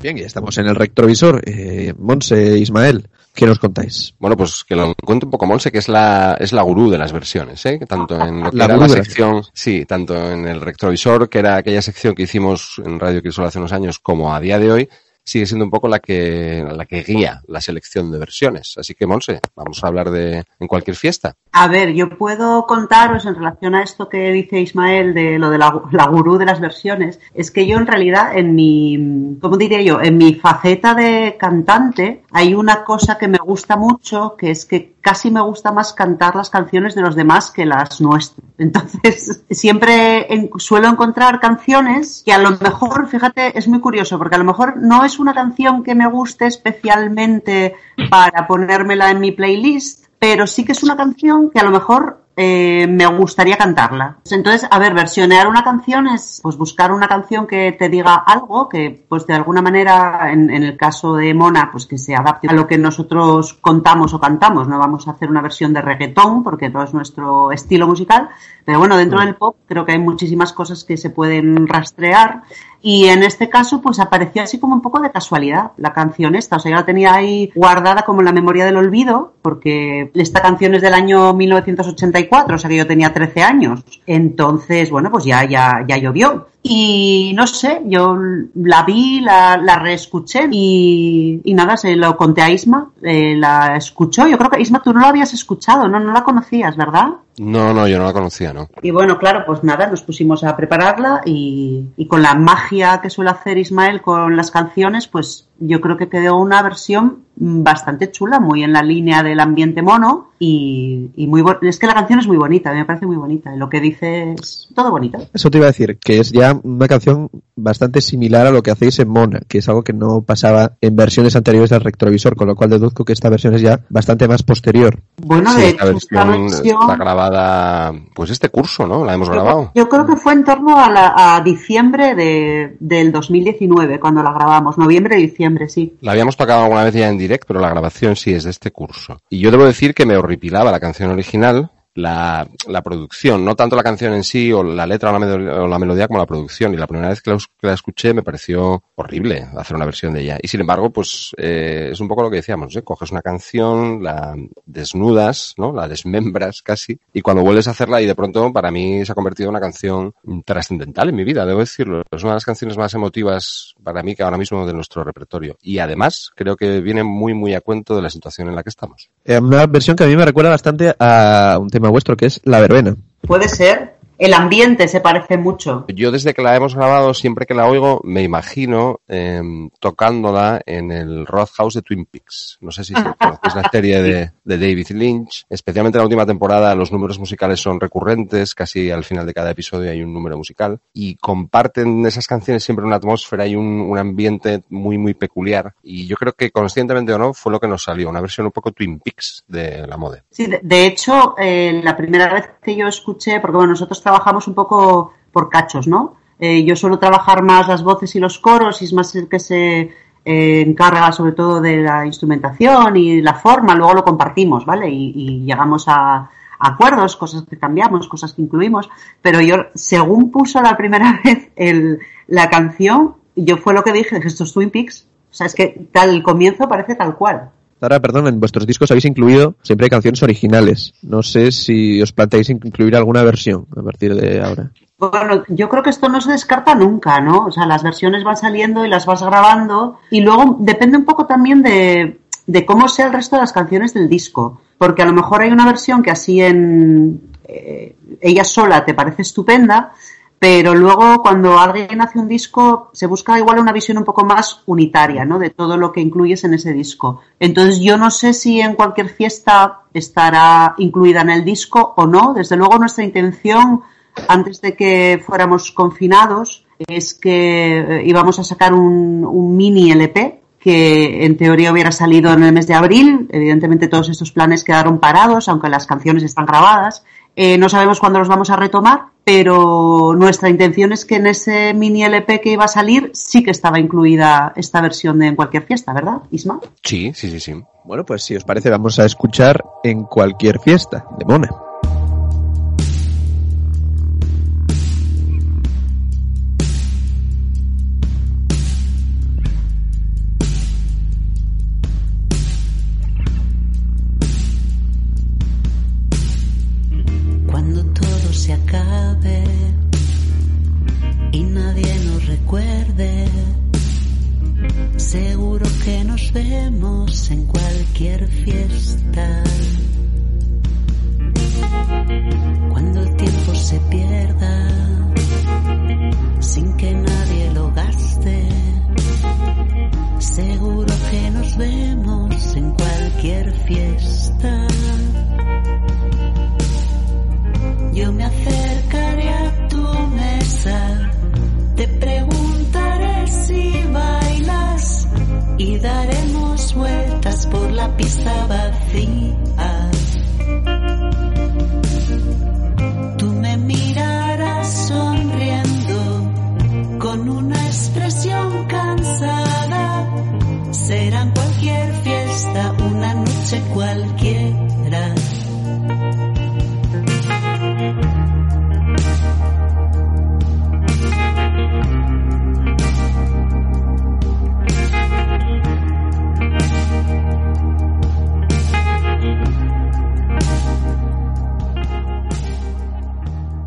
Speaker 1: Bien, ya estamos en el retrovisor. Eh, Monse, Ismael, ¿qué nos contáis?
Speaker 5: Bueno, pues que lo cuente un poco Monse, que es la, es la gurú de las versiones, ¿eh? Tanto en lo que
Speaker 1: La
Speaker 5: era la sección, sí, tanto en el retrovisor, que era aquella sección que hicimos en Radio Crisol hace unos años, como a día de hoy, sigue siendo un poco la que, la que guía la selección de versiones. Así que, Monse, vamos a hablar de en cualquier fiesta.
Speaker 20: A ver, yo puedo contaros en relación a esto que dice Ismael de lo de la, la gurú de las versiones, es que yo en realidad en mi, ¿cómo diría yo? En mi faceta de cantante hay una cosa que me gusta mucho, que es que casi me gusta más cantar las canciones de los demás que las nuestras. Entonces, siempre suelo encontrar canciones que a lo mejor, fíjate, es muy curioso, porque a lo mejor no es una canción que me guste especialmente para ponérmela en mi playlist, pero sí que es una canción que a lo mejor eh, me gustaría cantarla. Entonces, a ver, versionear una canción es pues buscar una canción que te diga algo, que pues de alguna manera, en, en el caso de Mona, pues que se adapte a lo que nosotros contamos o cantamos. No vamos a hacer una versión de reggaetón porque no es nuestro estilo musical, pero bueno, dentro del pop creo que hay muchísimas cosas que se pueden rastrear y en este caso pues apareció así como un poco de casualidad la canción esta, o sea, yo la tenía ahí guardada como en la memoria del olvido porque esta canción es del año 1984, o sea que yo tenía 13 años. Entonces, bueno, pues ya, ya, ya llovió. Y no sé, yo la vi, la, la reescuché y, y nada, se lo conté a Isma, eh, la escuchó. Yo creo que Isma tú no la habías escuchado, ¿no? No la conocías, ¿verdad?
Speaker 5: No, no, yo no la conocía, ¿no?
Speaker 20: Y bueno, claro, pues nada, nos pusimos a prepararla y, y con la magia que suele hacer Ismael con las canciones, pues yo creo que quedó una versión bastante chula, muy en la línea del ambiente mono y, y muy es que la canción es muy bonita, me parece muy bonita. Lo que dice es todo bonito.
Speaker 1: Eso te iba a decir, que es ya una canción bastante similar a lo que hacéis en Mona, que es algo que no pasaba en versiones anteriores del retrovisor, con lo cual deduzco que esta versión es ya bastante más posterior.
Speaker 20: Bueno,
Speaker 5: Sí,
Speaker 20: de
Speaker 5: esta
Speaker 20: hecho, esta
Speaker 5: versión está grabada, pues este curso, ¿no? La hemos grabado.
Speaker 20: Yo creo que fue en torno a, la- a diciembre de, del 2019 cuando la grabamos, noviembre diciembre, sí.
Speaker 5: La habíamos tocado alguna vez ya en pero la grabación sí es de este curso. Y yo debo decir que me horripilaba la canción original, la, la producción, no tanto la canción en sí o la letra o la, o la melodía como la producción. Y la primera vez que la, que la escuché me pareció horrible hacer una versión de ella. Y sin embargo, pues eh, es un poco lo que decíamos, ¿eh? coges una canción, la desnudas, ¿no? La desmembras casi, y cuando vuelves a hacerla y de pronto para mí se ha convertido en una canción trascendental en mi vida, debo decirlo. Es una de las canciones más emotivas para mí que ahora mismo de nuestro repertorio. Y además creo que viene muy muy a cuento de la situación en la que estamos.
Speaker 1: Eh, una versión que a mí me recuerda bastante a un tema vuestro, que es La Verbena.
Speaker 20: Puede ser. El ambiente se parece mucho.
Speaker 5: Yo desde que la hemos grabado, siempre que la oigo, me imagino eh, tocándola en el Roadhouse de Twin Peaks. No sé si es la serie de, de David Lynch. Especialmente en la última temporada, los números musicales son recurrentes. Casi al final de cada episodio hay un número musical. Y comparten esas canciones siempre una atmósfera y un, un ambiente muy, muy peculiar. Y yo creo que conscientemente o no, fue lo que nos salió. Una versión un poco Twin Peaks de la moda.
Speaker 20: Sí, de, de hecho, eh, la primera vez que yo escuché, porque bueno, nosotros trabajamos un poco por cachos, ¿no? Eh, yo suelo trabajar más las voces y los coros y es más el que se eh, encarga sobre todo de la instrumentación y la forma, luego lo compartimos, ¿vale? Y, llegamos a, acuerdos, cosas que cambiamos, cosas que incluimos, pero yo, según puso la primera vez el, la canción, yo fue lo que dije, dije, esto es Twin Peaks, o sea, es que tal, comienzo parece tal cual.
Speaker 1: Ahora, perdón, en vuestros discos habéis incluido siempre canciones originales. No sé si os planteáis incluir alguna versión a partir de ahora.
Speaker 20: Bueno, yo creo que esto no se descarta nunca, ¿no? O sea, las versiones van saliendo y las vas grabando y luego depende un poco también de, de cómo sea el resto de las canciones del disco. Porque a lo mejor hay una versión que así en eh, ella sola te parece estupenda, pero luego cuando alguien hace un disco se busca igual una visión un poco más unitaria, ¿no? De todo lo que incluyes en ese disco. Entonces yo no sé si en cualquier fiesta estará incluida en el disco o no. Desde luego nuestra intención antes de que fuéramos confinados es que eh, íbamos a sacar un, un mini LP que en teoría hubiera salido en el mes de abril. Evidentemente todos estos planes quedaron parados, aunque las canciones están grabadas. Eh, no sabemos cuándo los vamos a retomar, pero nuestra intención es que en ese mini LP que iba a salir sí que estaba incluida esta versión de En cualquier fiesta, ¿verdad, Isma?
Speaker 5: Sí, sí, sí, sí.
Speaker 1: Bueno, pues si os parece, vamos a escuchar en cualquier fiesta de Mona.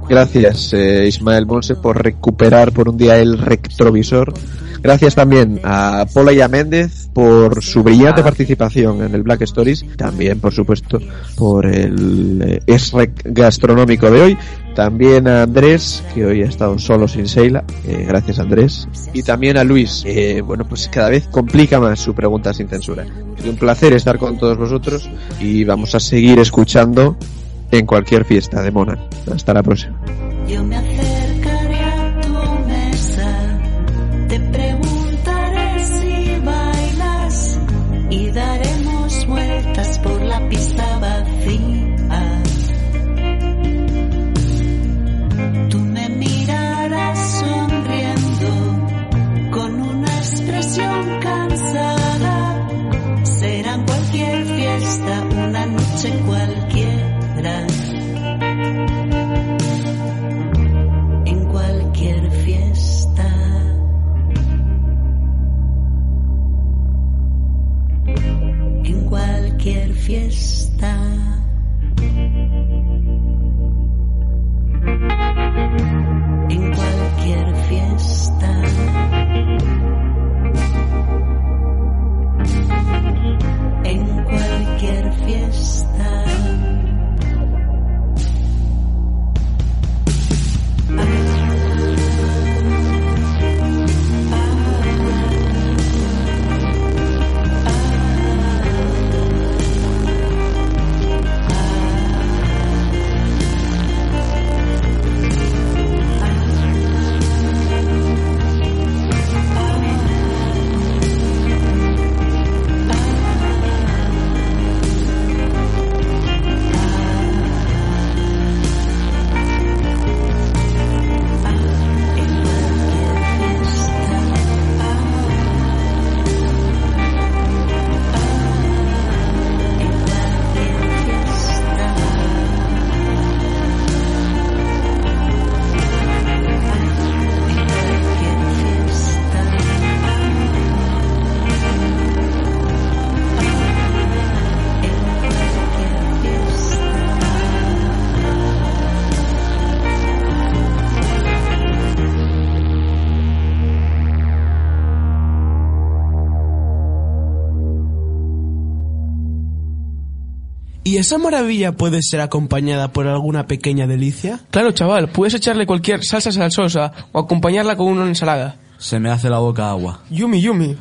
Speaker 1: Gracias, eh, Ismael Monse, por recuperar por un día el retrovisor. Gracias también a Paula y a Méndez por su brillante participación en el Black Stories. También, por supuesto, por el eh, SREC gastronómico de hoy.
Speaker 14: También a Andrés, que hoy ha estado solo sin Seila. eh, gracias Andrés. Y también a Luis, que bueno, pues cada vez complica más su pregunta sin censura. Es un placer estar con todos vosotros y vamos a seguir escuchando en cualquier fiesta de Mona. Hasta la próxima.
Speaker 23: ¿Y esa maravilla puede ser acompañada por alguna pequeña delicia?
Speaker 24: Claro, chaval, puedes echarle cualquier salsa salsosa o acompañarla con una ensalada.
Speaker 25: Se me hace la boca agua.
Speaker 24: Yumi, yumi.